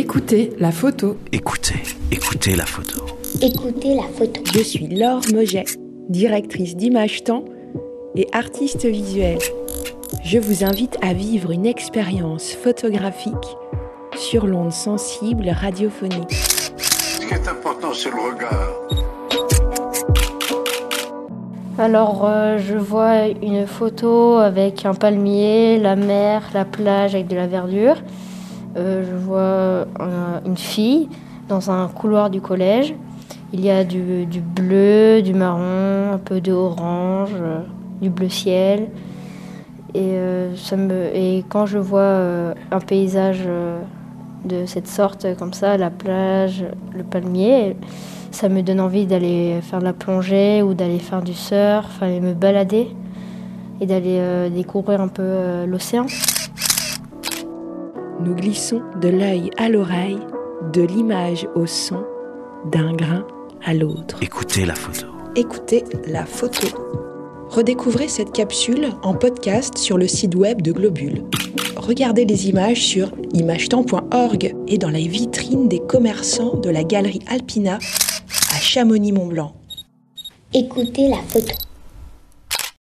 Écoutez la photo. Écoutez, écoutez la photo. Écoutez la photo. Je suis Laure Moget, directrice d'Image Temps et artiste visuelle. Je vous invite à vivre une expérience photographique sur l'onde sensible radiophonique. Ce qui est important, c'est le regard. Alors, euh, je vois une photo avec un palmier, la mer, la plage avec de la verdure. Euh, je vois une fille dans un couloir du collège. Il y a du, bleu, du marron, un peu d'orange, euh, du bleu ciel. Et, euh, quand je vois un paysage de cette sorte, comme ça, la plage, le palmier, ça me donne envie d'aller faire de la plongée ou d'aller faire du surf, aller me balader et d'aller découvrir un peu l'océan. Nous glissons de l'œil à l'oreille, de l'image au son, d'un grain à l'autre. Écoutez la photo. Écoutez la photo. Redécouvrez cette capsule en podcast sur le site web de Globule. Regardez les images sur imagetemps.org et dans la vitrine des commerçants de la galerie Alpina à Chamonix-Mont-Blanc. Écoutez la photo.